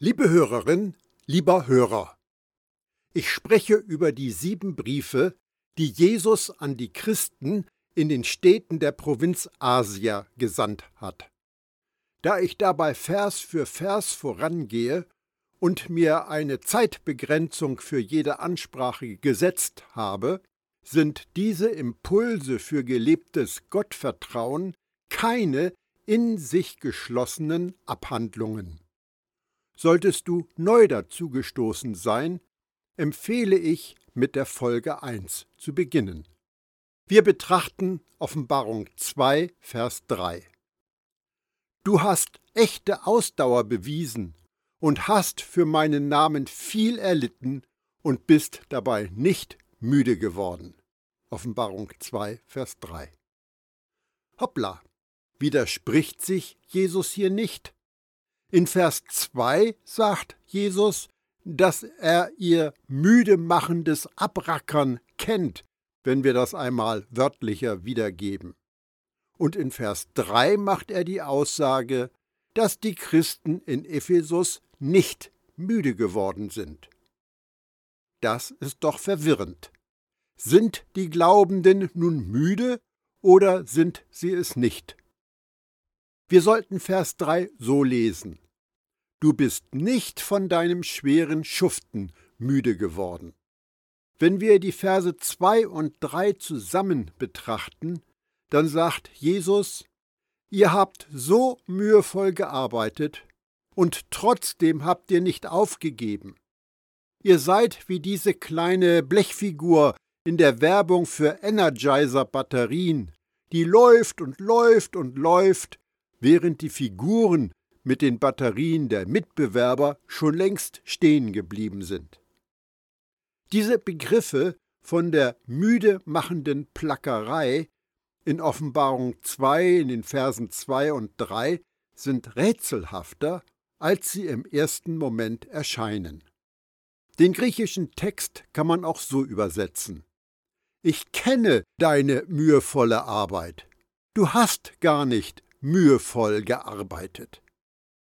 Liebe Hörerin, lieber Hörer, ich spreche über die sieben Briefe, die Jesus an die Christen in den Städten der Provinz Asia gesandt hat. Da ich dabei Vers für Vers vorangehe und mir eine Zeitbegrenzung für jede Ansprache gesetzt habe, sind diese Impulse für gelebtes Gottvertrauen keine in sich geschlossenen Abhandlungen. Solltest du neu dazugestoßen sein, empfehle ich, mit der Folge 1 zu beginnen. Wir betrachten Offenbarung 2, Vers 3. Du hast echte Ausdauer bewiesen und hast für meinen Namen viel erlitten und bist dabei nicht müde geworden. Offenbarung 2, Vers 3. Hoppla, widerspricht sich Jesus hier nicht? In Vers 2 sagt Jesus, dass er ihr müde machendes Abrackern kennt, wenn wir das einmal wörtlicher wiedergeben. Und in Vers 3 macht er die Aussage, dass die Christen in Ephesus nicht müde geworden sind. Das ist doch verwirrend. Sind die Glaubenden nun müde oder sind sie es nicht? Wir sollten Vers 3 so lesen. Du bist nicht von deinem schweren Schuften müde geworden. Wenn wir die Verse 2 und 3 zusammen betrachten, dann sagt Jesus, ihr habt so mühevoll gearbeitet und trotzdem habt ihr nicht aufgegeben. Ihr seid wie diese kleine Blechfigur in der Werbung für Energizer-Batterien, die läuft und läuft und läuft, während die Figuren mit den Batterien der Mitbewerber schon längst stehen geblieben sind. Diese Begriffe von der müde machenden Plackerei in Offenbarung 2 in den Versen 2 und 3 sind rätselhafter, als sie im ersten Moment erscheinen. Den griechischen Text kann man auch so übersetzen. Ich kenne deine mühevolle Arbeit. Du hast gar nicht mühevoll gearbeitet.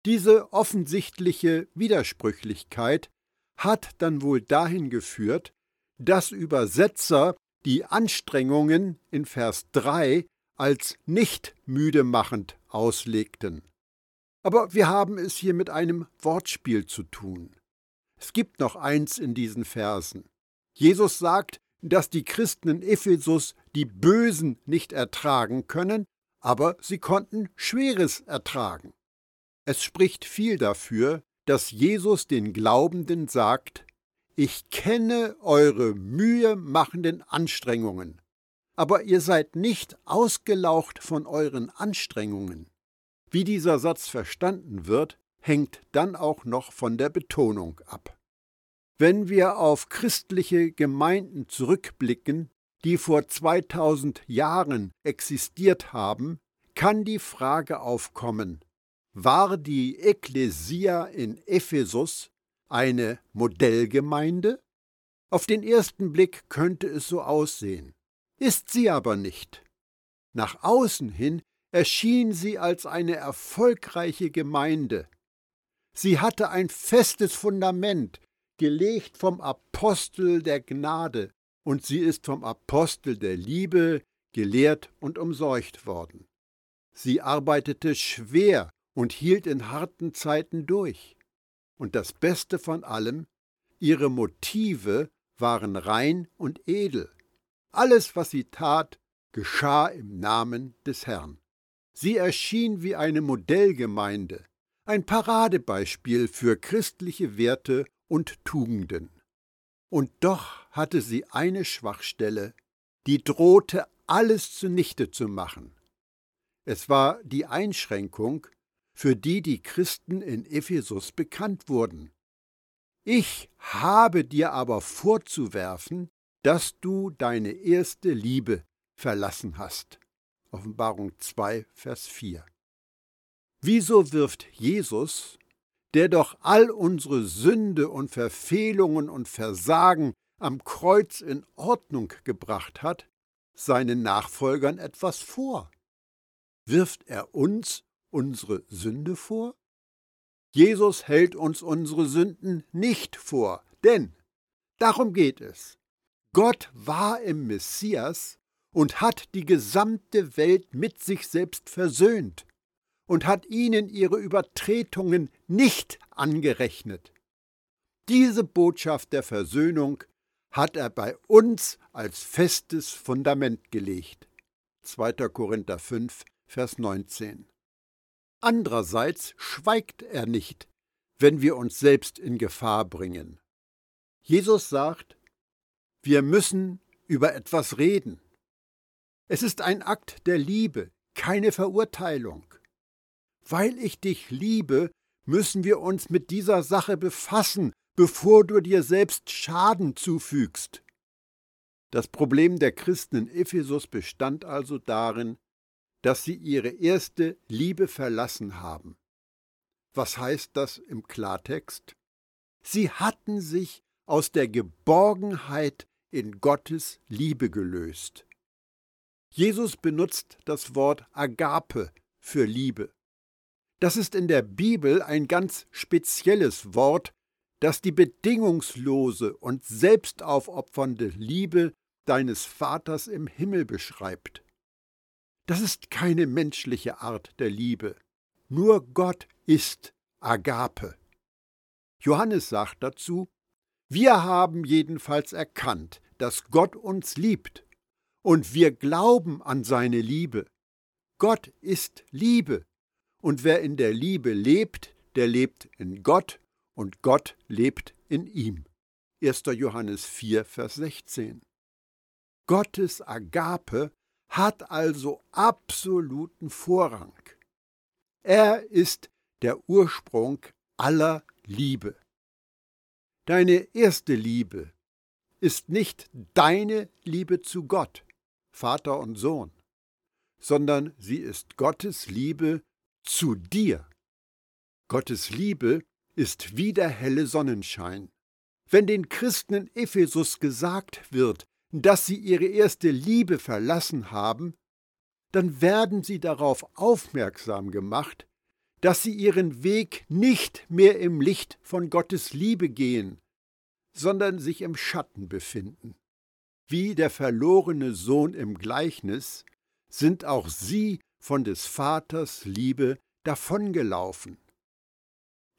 Diese offensichtliche Widersprüchlichkeit hat dann wohl dahin geführt, dass Übersetzer die Anstrengungen in Vers 3 als nicht müde machend auslegten. Aber wir haben es hier mit einem Wortspiel zu tun. Es gibt noch eins in diesen Versen. Jesus sagt, dass die Christen in Ephesus die Bösen nicht ertragen können, aber sie konnten Schweres ertragen. Es spricht viel dafür, dass Jesus den Glaubenden sagt, ich kenne eure mühemachenden Anstrengungen, aber ihr seid nicht ausgelaucht von euren Anstrengungen. Wie dieser Satz verstanden wird, hängt dann auch noch von der Betonung ab. Wenn wir auf christliche Gemeinden zurückblicken, die vor 2000 Jahren existiert haben, kann die Frage aufkommen, war die Ekklesia in Ephesus eine Modellgemeinde? Auf den ersten Blick könnte es so aussehen, ist sie aber nicht. Nach außen hin erschien sie als eine erfolgreiche Gemeinde. Sie hatte ein festes Fundament, gelegt vom Apostel der Gnade, und sie ist vom Apostel der Liebe gelehrt und umseucht worden. Sie arbeitete schwer und hielt in harten Zeiten durch. Und das Beste von allem, ihre Motive waren rein und edel. Alles, was sie tat, geschah im Namen des Herrn. Sie erschien wie eine Modellgemeinde, ein Paradebeispiel für christliche Werte und Tugenden. Und doch hatte sie eine Schwachstelle, die drohte alles zunichte zu machen. Es war die Einschränkung, für die die Christen in Ephesus bekannt wurden. Ich habe dir aber vorzuwerfen, dass du deine erste Liebe verlassen hast. Offenbarung 2, Vers 4. Wieso wirft Jesus, der doch all unsere Sünde und Verfehlungen und Versagen am Kreuz in Ordnung gebracht hat, seinen Nachfolgern etwas vor? Wirft er uns unsere Sünde vor? Jesus hält uns unsere Sünden nicht vor, denn darum geht es. Gott war im Messias und hat die gesamte Welt mit sich selbst versöhnt und hat ihnen ihre Übertretungen nicht angerechnet. Diese Botschaft der Versöhnung hat er bei uns als festes Fundament gelegt. 2. Korinther 5, Vers 19. Andererseits schweigt er nicht, wenn wir uns selbst in Gefahr bringen. Jesus sagt, wir müssen über etwas reden. Es ist ein Akt der Liebe, keine Verurteilung. Weil ich dich liebe, müssen wir uns mit dieser Sache befassen, bevor du dir selbst Schaden zufügst. Das Problem der Christen in Ephesus bestand also darin, dass sie ihre erste Liebe verlassen haben. Was heißt das im Klartext? Sie hatten sich aus der Geborgenheit in Gottes Liebe gelöst. Jesus benutzt das Wort Agape für Liebe. Das ist in der Bibel ein ganz spezielles Wort, das die bedingungslose und selbstaufopfernde Liebe deines Vaters im Himmel beschreibt. Das ist keine menschliche Art der Liebe. Nur Gott ist Agape. Johannes sagt dazu, wir haben jedenfalls erkannt, dass Gott uns liebt, und wir glauben an seine Liebe. Gott ist Liebe, und wer in der Liebe lebt, der lebt in Gott und Gott lebt in ihm. 1. Johannes 4, Vers 16. Gottes Agape hat also absoluten Vorrang. Er ist der Ursprung aller Liebe. Deine erste Liebe ist nicht deine Liebe zu Gott, Vater und Sohn, sondern sie ist Gottes Liebe zu dir. Gottes Liebe ist wie der helle Sonnenschein. Wenn den Christen in Ephesus gesagt wird, dass sie ihre erste Liebe verlassen haben, dann werden sie darauf aufmerksam gemacht, dass sie ihren Weg nicht mehr im Licht von Gottes Liebe gehen, sondern sich im Schatten befinden. Wie der verlorene Sohn im Gleichnis sind auch sie von des Vaters Liebe davongelaufen.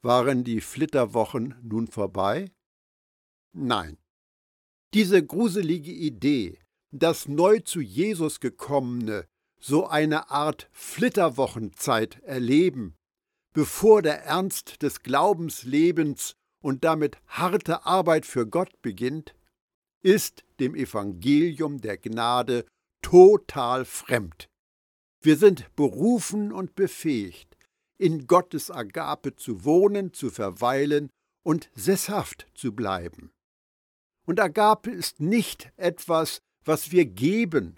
Waren die Flitterwochen nun vorbei? Nein. Diese gruselige Idee, dass neu zu Jesus gekommene so eine Art Flitterwochenzeit erleben, bevor der Ernst des Glaubenslebens und damit harte Arbeit für Gott beginnt, ist dem Evangelium der Gnade total fremd. Wir sind berufen und befähigt, in Gottes Agape zu wohnen, zu verweilen und sesshaft zu bleiben. Und Agape ist nicht etwas, was wir geben,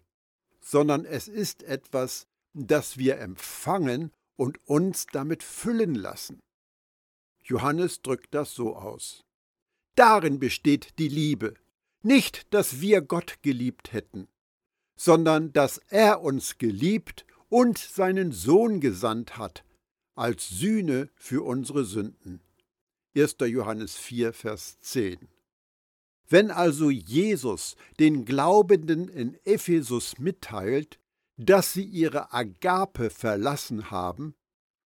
sondern es ist etwas, das wir empfangen und uns damit füllen lassen. Johannes drückt das so aus. Darin besteht die Liebe, nicht, dass wir Gott geliebt hätten, sondern dass er uns geliebt und seinen Sohn gesandt hat, als Sühne für unsere Sünden. 1. Johannes 4, Vers 10. Wenn also Jesus den Glaubenden in Ephesus mitteilt, dass sie ihre Agape verlassen haben,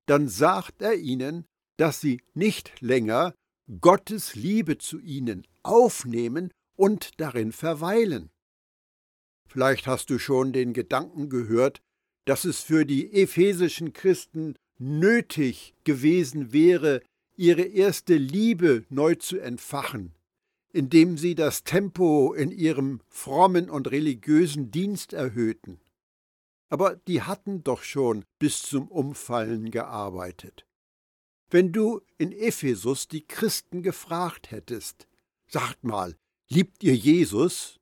dann sagt er ihnen, dass sie nicht länger Gottes Liebe zu ihnen aufnehmen und darin verweilen. Vielleicht hast du schon den Gedanken gehört, dass es für die ephesischen Christen nötig gewesen wäre, ihre erste Liebe neu zu entfachen, indem sie das Tempo in ihrem frommen und religiösen Dienst erhöhten. Aber die hatten doch schon bis zum Umfallen gearbeitet. Wenn du in Ephesus die Christen gefragt hättest, sagt mal, liebt ihr Jesus?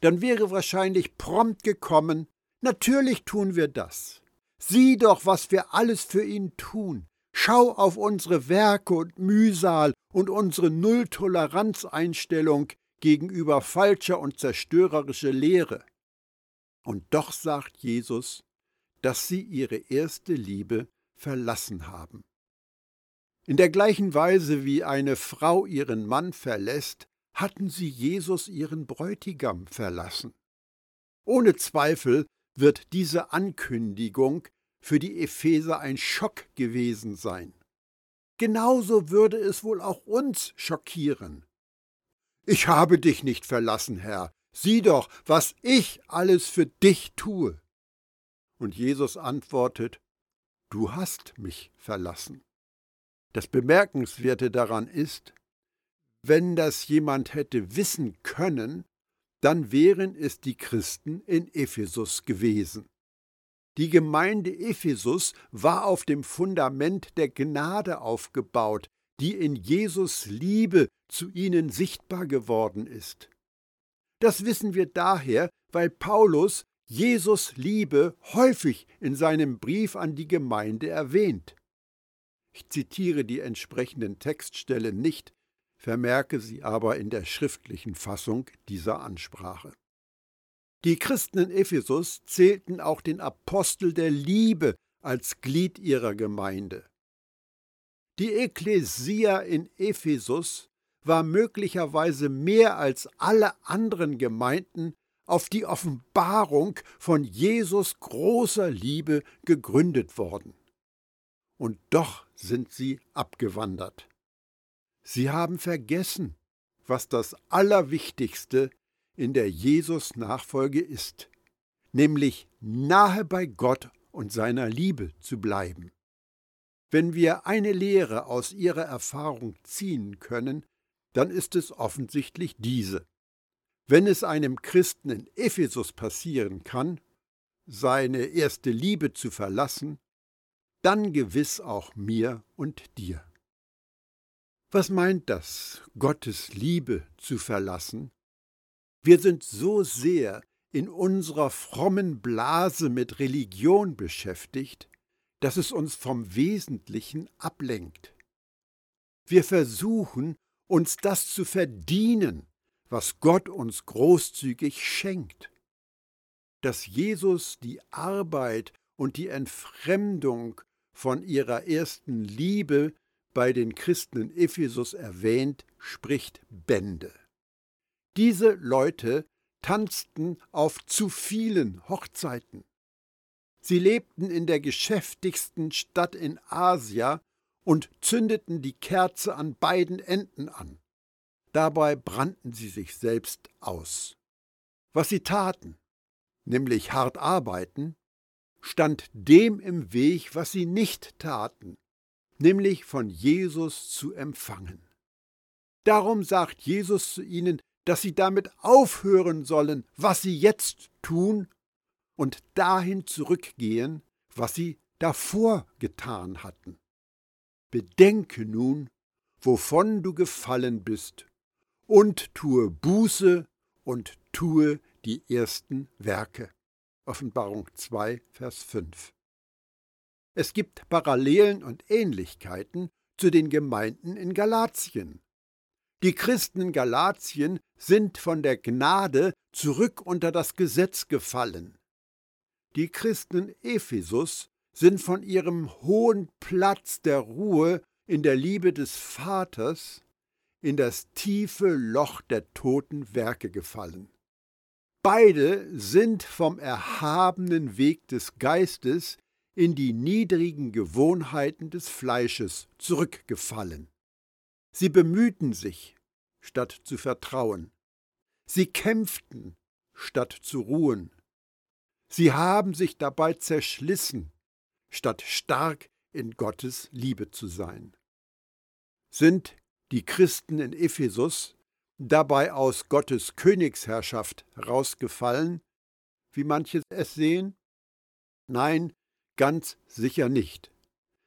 Dann wäre wahrscheinlich prompt gekommen, natürlich tun wir das. Sieh doch, was wir alles für ihn tun. Schau auf unsere Werke und Mühsal und unsere Nulltoleranzeinstellung gegenüber falscher und zerstörerischer Lehre. Und doch sagt Jesus, dass sie ihre erste Liebe verlassen haben. In der gleichen Weise wie eine Frau ihren Mann verlässt, hatten sie Jesus ihren Bräutigam verlassen. Ohne Zweifel wird diese Ankündigung für die Epheser ein Schock gewesen sein. Genauso würde es wohl auch uns schockieren. Ich habe dich nicht verlassen, Herr. Sieh doch, was ich alles für dich tue. Und Jesus antwortet, Du hast mich verlassen. Das Bemerkenswerte daran ist, wenn das jemand hätte wissen können, dann wären es die Christen in Ephesus gewesen. Die Gemeinde Ephesus war auf dem Fundament der Gnade aufgebaut, die in Jesus Liebe zu ihnen sichtbar geworden ist. Das wissen wir daher, weil Paulus Jesus Liebe häufig in seinem Brief an die Gemeinde erwähnt. Ich zitiere die entsprechenden Textstellen nicht, vermerke sie aber in der schriftlichen Fassung dieser Ansprache. Die Christen in Ephesus zählten auch den Apostel der Liebe als Glied ihrer Gemeinde. Die Ekklesia in Ephesus war möglicherweise mehr als alle anderen Gemeinden auf die Offenbarung von Jesus großer Liebe gegründet worden. Und doch sind sie abgewandert. Sie haben vergessen, was das Allerwichtigste in der Jesus-Nachfolge ist, nämlich nahe bei Gott und seiner Liebe zu bleiben. Wenn wir eine Lehre aus ihrer Erfahrung ziehen können, dann ist es offensichtlich diese. Wenn es einem Christen in Ephesus passieren kann, seine erste Liebe zu verlassen, dann gewiss auch mir und dir. Was meint das, Gottes Liebe zu verlassen? Wir sind so sehr in unserer frommen Blase mit Religion beschäftigt, dass es uns vom Wesentlichen ablenkt. Wir versuchen, uns das zu verdienen, was Gott uns großzügig schenkt. Dass Jesus die Arbeit und die Entfremdung von ihrer ersten Liebe bei den Christen in Ephesus erwähnt, spricht Bände. Diese Leute tanzten auf zu vielen Hochzeiten. Sie lebten in der geschäftigsten Stadt in Asia und zündeten die Kerze an beiden Enden an. Dabei brannten sie sich selbst aus. Was sie taten, nämlich hart arbeiten, stand dem im Weg, was sie nicht taten, nämlich von Jesus zu empfangen. Darum sagt Jesus zu ihnen, dass sie damit aufhören sollen, was sie jetzt tun, und dahin zurückgehen, was sie davor getan hatten. Bedenke nun, wovon du gefallen bist, und tue Buße und tue die ersten Werke. Offenbarung 2, Vers 5. Es gibt Parallelen und Ähnlichkeiten zu den Gemeinden in Galatien. Die Christen in Galatien sind von der Gnade zurück unter das Gesetz gefallen. Die Christen in Ephesus sind von ihrem hohen Platz der Ruhe in der Liebe des Vaters in das tiefe Loch der toten Werke gefallen. Beide sind vom erhabenen Weg des Geistes in die niedrigen Gewohnheiten des Fleisches zurückgefallen. Sie bemühten sich, statt zu vertrauen. Sie kämpften, statt zu ruhen. Sie haben sich dabei zerschlissen, statt stark in Gottes Liebe zu sein. Sind die Christen in Ephesus dabei aus Gottes Königsherrschaft herausgefallen, wie manche es sehen? Nein, Ganz sicher nicht.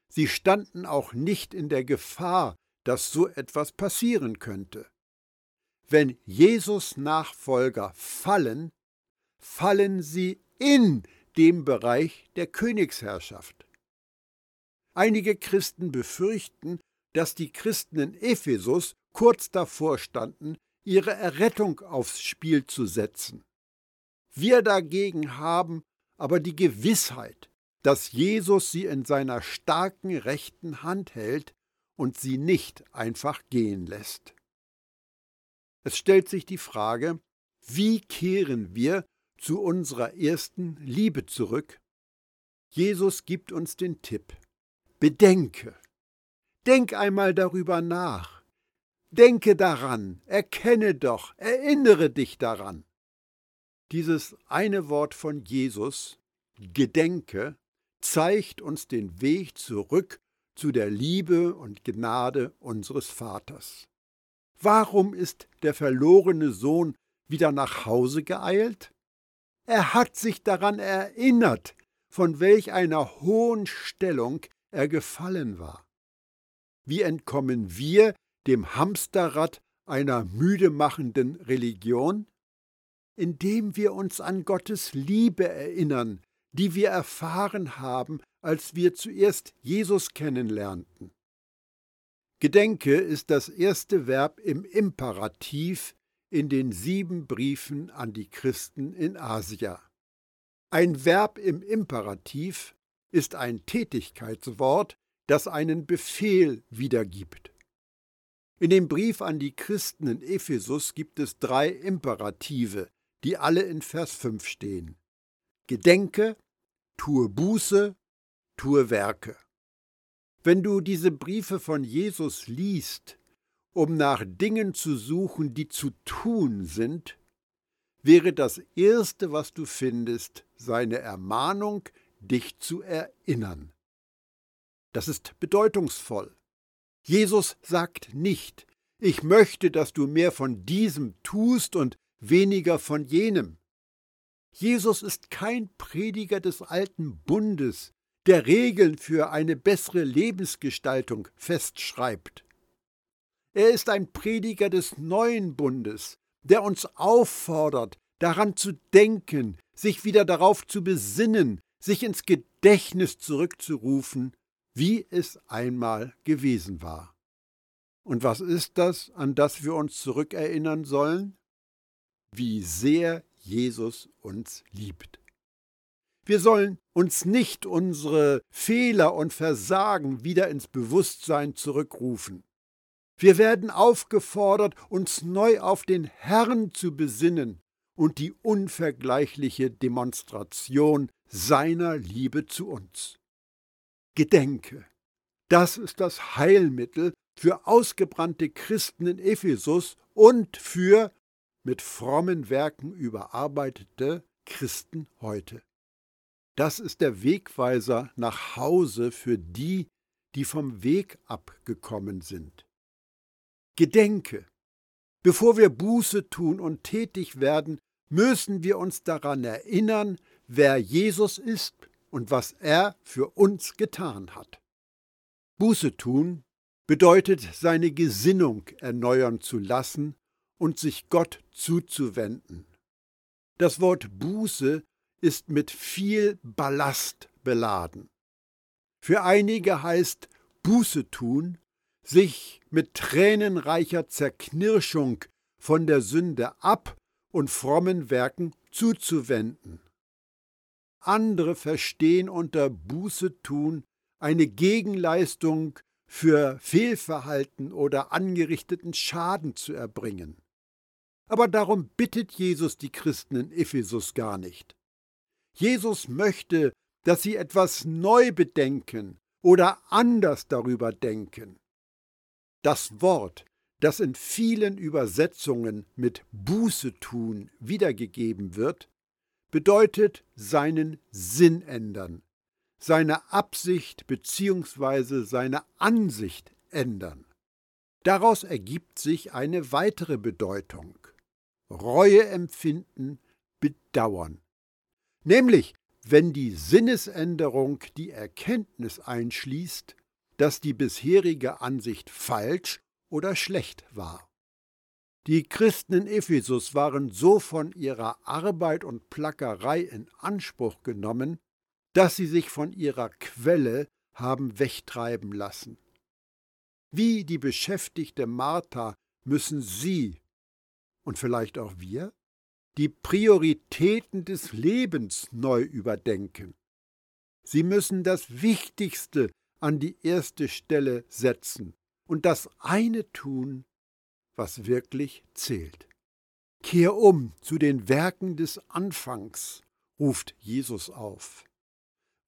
Sie standen auch nicht in der Gefahr, dass so etwas passieren könnte. Wenn Jesus Nachfolger fallen, fallen sie in dem Bereich der Königsherrschaft. Einige Christen befürchten, dass die Christen in Ephesus kurz davor standen, ihre Errettung aufs Spiel zu setzen. Wir dagegen haben aber die Gewissheit, dass Jesus sie in seiner starken rechten Hand hält und sie nicht einfach gehen lässt. Es stellt sich die Frage, wie kehren wir zu unserer ersten Liebe zurück? Jesus gibt uns den Tipp. Bedenke. Denk einmal darüber nach. Denke daran, erkenne doch, erinnere dich daran. Dieses eine Wort von Jesus, Gedenke, zeigt uns den Weg zurück zu der Liebe und Gnade unseres Vaters. Warum ist der verlorene Sohn wieder nach Hause geeilt? Er hat sich daran erinnert, von welch einer hohen Stellung er gefallen war. Wie entkommen wir dem Hamsterrad einer müdemachenden Religion? Indem wir uns an Gottes Liebe erinnern, die wir erfahren haben, als wir zuerst Jesus kennenlernten. Gedenke ist das erste Verb im Imperativ in den sieben Briefen an die Christen in Asia. Ein Verb im Imperativ ist ein Tätigkeitswort, das einen Befehl wiedergibt. In dem Brief an die Christen in Ephesus gibt es drei Imperative, die alle in Vers 5 stehen. Gedenke, tue Buße, tue Werke. Wenn du diese Briefe von Jesus liest, um nach Dingen zu suchen, die zu tun sind, wäre das Erste, was du findest, seine Ermahnung, dich zu erinnern. Das ist bedeutungsvoll. Jesus sagt nicht, ich möchte, dass du mehr von diesem tust und weniger von jenem. Jesus ist kein Prediger des alten Bundes, der Regeln für eine bessere Lebensgestaltung festschreibt. Er ist ein Prediger des neuen Bundes, der uns auffordert, daran zu denken, sich wieder darauf zu besinnen, sich ins Gedächtnis zurückzurufen, wie es einmal gewesen war. Und was ist das, an das wir uns zurückerinnern sollen? Wie sehr Jesus uns liebt. Wir sollen uns nicht unsere Fehler und Versagen wieder ins Bewusstsein zurückrufen. Wir werden aufgefordert, uns neu auf den Herrn zu besinnen und die unvergleichliche Demonstration seiner Liebe zu uns. Gedenke, das ist das Heilmittel für ausgebrannte Christen in Ephesus und für mit frommen Werken überarbeitete Christen heute. Das ist der Wegweiser nach Hause für die, die vom Weg abgekommen sind. Gedenke, bevor wir Buße tun und tätig werden, müssen wir uns daran erinnern, wer Jesus ist und was er für uns getan hat. Buße tun bedeutet, seine Gesinnung erneuern zu lassen und sich Gott zuzuwenden. Das Wort Buße ist mit viel Ballast beladen. Für einige heißt Buße tun, sich mit tränenreicher Zerknirschung von der Sünde ab und frommen Werken zuzuwenden. Andere verstehen unter Buße tun eine Gegenleistung für Fehlverhalten oder angerichteten Schaden zu erbringen. Aber darum bittet Jesus die Christen in Ephesus gar nicht. Jesus möchte, dass sie etwas neu bedenken oder anders darüber denken. Das Wort, das in vielen Übersetzungen mit Buße tun wiedergegeben wird, bedeutet seinen Sinn ändern, seine Absicht bzw. seine Ansicht ändern. Daraus ergibt sich eine weitere Bedeutung. Reue empfinden, bedauern. Nämlich, wenn die Sinnesänderung die Erkenntnis einschließt, dass die bisherige Ansicht falsch oder schlecht war. Die Christen in Ephesus waren so von ihrer Arbeit und Plackerei in Anspruch genommen, dass sie sich von ihrer Quelle haben wegtreiben lassen. Wie die beschäftigte Martha müssen sie und vielleicht auch wir die Prioritäten des Lebens neu überdenken. Sie müssen das Wichtigste an die erste Stelle setzen und das eine tun, was wirklich zählt. Kehr um zu den Werken des Anfangs, ruft Jesus auf.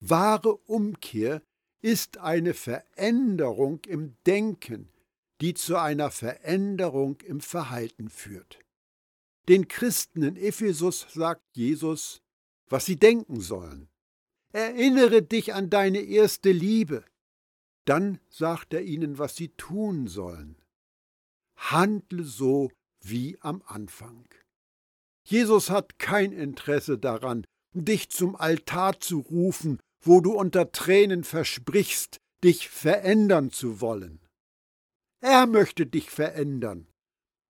Wahre Umkehr ist eine Veränderung im Denken, die zu einer Veränderung im Verhalten führt. Den Christen in Ephesus sagt Jesus, was sie denken sollen. Erinnere dich an deine erste Liebe. Dann sagt er ihnen, was sie tun sollen. Handle so wie am Anfang. Jesus hat kein Interesse daran, dich zum Altar zu rufen, wo du unter Tränen versprichst, dich verändern zu wollen. Er möchte dich verändern.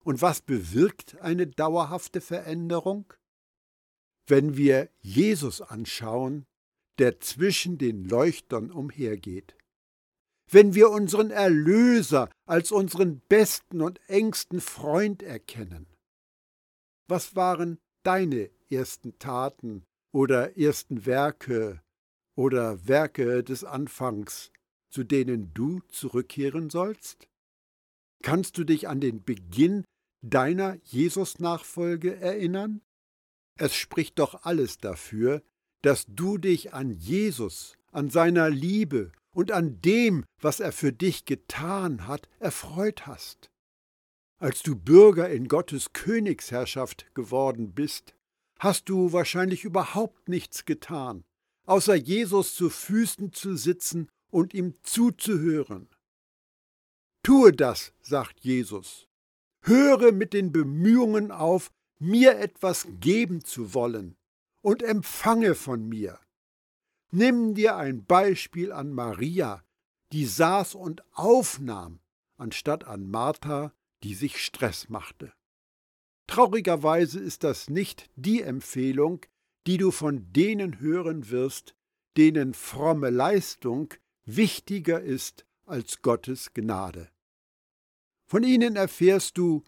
Und was bewirkt eine dauerhafte Veränderung? Wenn wir Jesus anschauen, der zwischen den Leuchtern umhergeht. Wenn wir unseren Erlöser als unseren besten und engsten Freund erkennen. Was waren deine ersten Taten oder ersten Werke oder Werke des Anfangs, zu denen du zurückkehren sollst? Kannst du dich an den Beginn deiner Jesus-Nachfolge erinnern? Es spricht doch alles dafür, dass du dich an Jesus, an seiner Liebe und an dem, was er für dich getan hat, erfreut hast. Als du Bürger in Gottes Königsherrschaft geworden bist, hast du wahrscheinlich überhaupt nichts getan, außer Jesus zu Füßen zu sitzen und ihm zuzuhören. Tue das, sagt Jesus. Höre mit den Bemühungen auf, mir etwas geben zu wollen, und empfange von mir. Nimm dir ein Beispiel an Maria, die saß und aufnahm, anstatt an Martha, die sich Stress machte. Traurigerweise ist das nicht die Empfehlung, die du von denen hören wirst, denen fromme Leistung wichtiger ist als Gottes Gnade. Von ihnen erfährst du,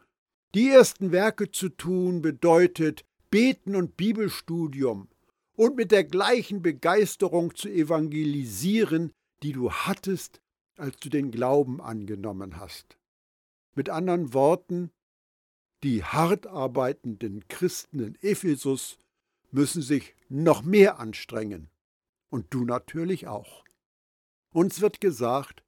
die ersten Werke zu tun bedeutet Beten und Bibelstudium und mit der gleichen Begeisterung zu evangelisieren, die du hattest, als du den Glauben angenommen hast. Mit anderen Worten, die hart arbeitenden Christen in Ephesus müssen sich noch mehr anstrengen. Und du natürlich auch. Uns wird gesagt,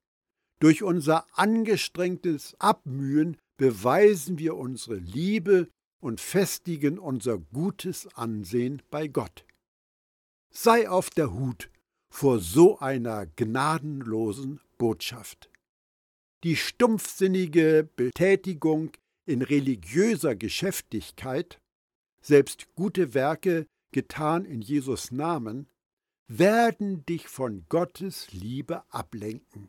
durch unser angestrengtes Abmühen beweisen wir unsere Liebe und festigen unser gutes Ansehen bei Gott. Sei auf der Hut vor so einer gnadenlosen Botschaft. Die stumpfsinnige Betätigung in religiöser Geschäftigkeit, selbst gute Werke getan in Jesus Namen, werden dich von Gottes Liebe ablenken.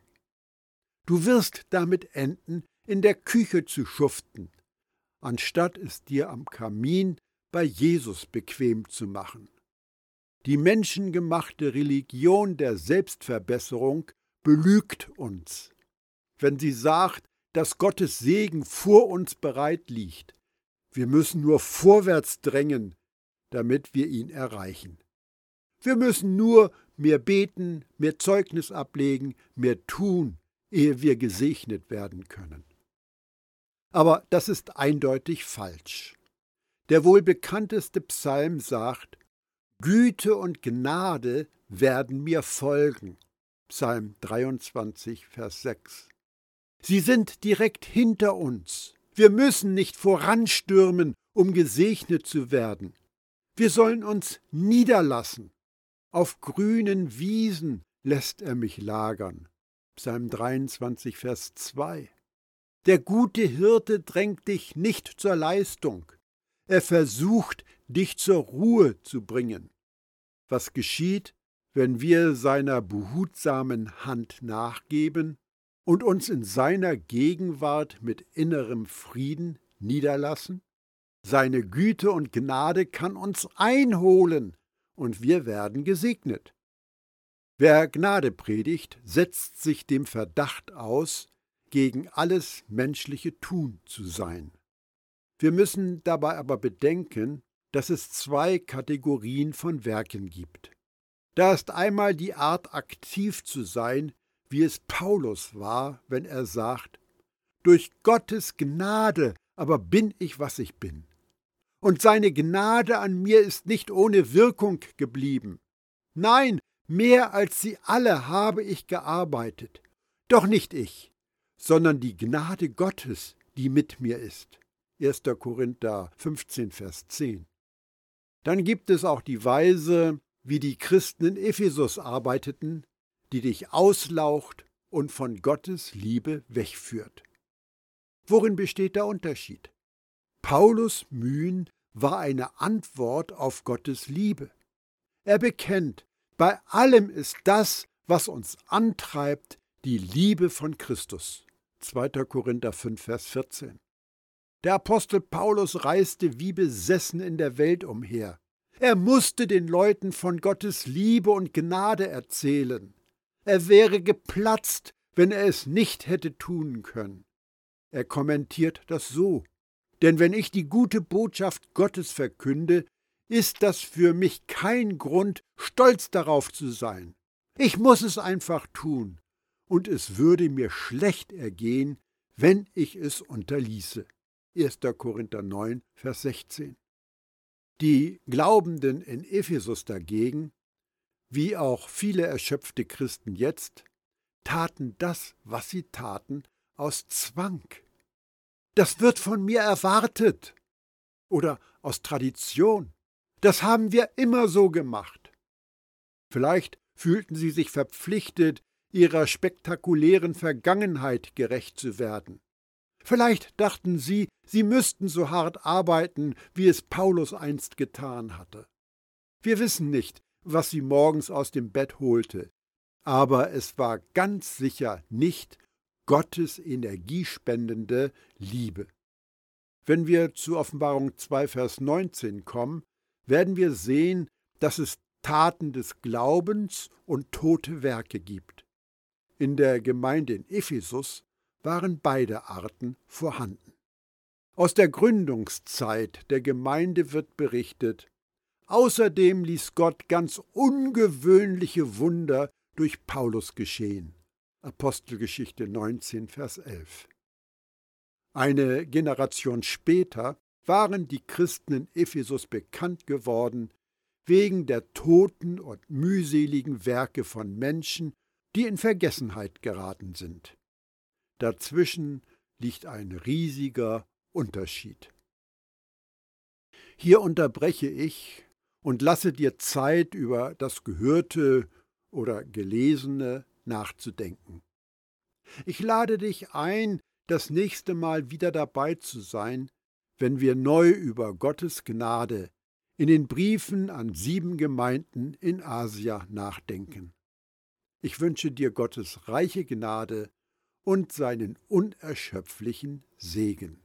Du wirst damit enden, in der Küche zu schuften, anstatt es dir am Kamin bei Jesus bequem zu machen. Die menschengemachte Religion der Selbstverbesserung belügt uns, wenn sie sagt, dass Gottes Segen vor uns bereit liegt. Wir müssen nur vorwärts drängen, damit wir ihn erreichen. Wir müssen nur mehr beten, mehr Zeugnis ablegen, mehr tun, ehe wir gesegnet werden können. Aber das ist eindeutig falsch. Der wohl bekannteste Psalm sagt, Güte und Gnade werden mir folgen. Psalm 23, Vers 6. Sie sind direkt hinter uns. Wir müssen nicht voranstürmen, um gesegnet zu werden. Wir sollen uns niederlassen. Auf grünen Wiesen lässt er mich lagern. Psalm 23, Vers 2. Der gute Hirte drängt dich nicht zur Leistung. Er versucht, dich zur Ruhe zu bringen. Was geschieht, wenn wir seiner behutsamen Hand nachgeben und uns in seiner Gegenwart mit innerem Frieden niederlassen? Seine Güte und Gnade kann uns einholen und wir werden gesegnet. Wer Gnade predigt, setzt sich dem Verdacht aus, gegen alles menschliche Tun zu sein. Wir müssen dabei aber bedenken, dass es zwei Kategorien von Werken gibt. Da ist einmal die Art aktiv zu sein, wie es Paulus war, wenn er sagt, Durch Gottes Gnade aber bin ich, was ich bin. Und seine Gnade an mir ist nicht ohne Wirkung geblieben. Nein, mehr als sie alle habe ich gearbeitet. Doch nicht ich, sondern die Gnade Gottes, die mit mir ist. 1. Korinther 15, Vers 10. Dann gibt es auch die Weise, wie die Christen in Ephesus arbeiteten, die dich auslaucht und von Gottes Liebe wegführt. Worin besteht der Unterschied? Paulus Mühen war eine Antwort auf Gottes Liebe. Er bekennt, bei allem ist das, was uns antreibt, die Liebe von Christus. 2. Korinther 5, Vers 14. Der Apostel Paulus reiste wie besessen in der Welt umher. Er musste den Leuten von Gottes Liebe und Gnade erzählen. Er wäre geplatzt, wenn er es nicht hätte tun können. Er kommentiert das so. Denn wenn ich die gute Botschaft Gottes verkünde, ist das für mich kein Grund, stolz darauf zu sein. Ich muss es einfach tun, und es würde mir schlecht ergehen, wenn ich es unterließe. 1. Korinther 9, Vers 16. Die Glaubenden in Ephesus dagegen, wie auch viele erschöpfte Christen jetzt, taten das, was sie taten, aus Zwang. Das wird von mir erwartet. Oder aus Tradition. Das haben wir immer so gemacht. Vielleicht fühlten sie sich verpflichtet, ihrer spektakulären Vergangenheit gerecht zu werden. Vielleicht dachten sie, sie müssten so hart arbeiten, wie es Paulus einst getan hatte. Wir wissen nicht, was sie morgens aus dem Bett holte, aber es war ganz sicher nicht Gottes energiespendende Liebe. Wenn wir zu Offenbarung 2, Vers 19 kommen, werden wir sehen, dass es Taten des Glaubens und tote Werke gibt. In der Gemeinde in Ephesus waren beide Arten vorhanden. Aus der Gründungszeit der Gemeinde wird berichtet, außerdem ließ Gott ganz ungewöhnliche Wunder durch Paulus geschehen. Apostelgeschichte 19, Vers 11. Eine Generation später waren die Christen in Ephesus bekannt geworden wegen der toten und mühseligen Werke von Menschen, die in Vergessenheit geraten sind. Dazwischen liegt ein riesiger Unterschied. Hier unterbreche ich und lasse dir Zeit, über das Gehörte oder Gelesene nachzudenken. Ich lade dich ein, das nächste Mal wieder dabei zu sein, wenn wir neu über Gottes Gnade in den Briefen an sieben Gemeinden in Asia nachdenken. Ich wünsche dir Gottes reiche Gnade und seinen unerschöpflichen Segen.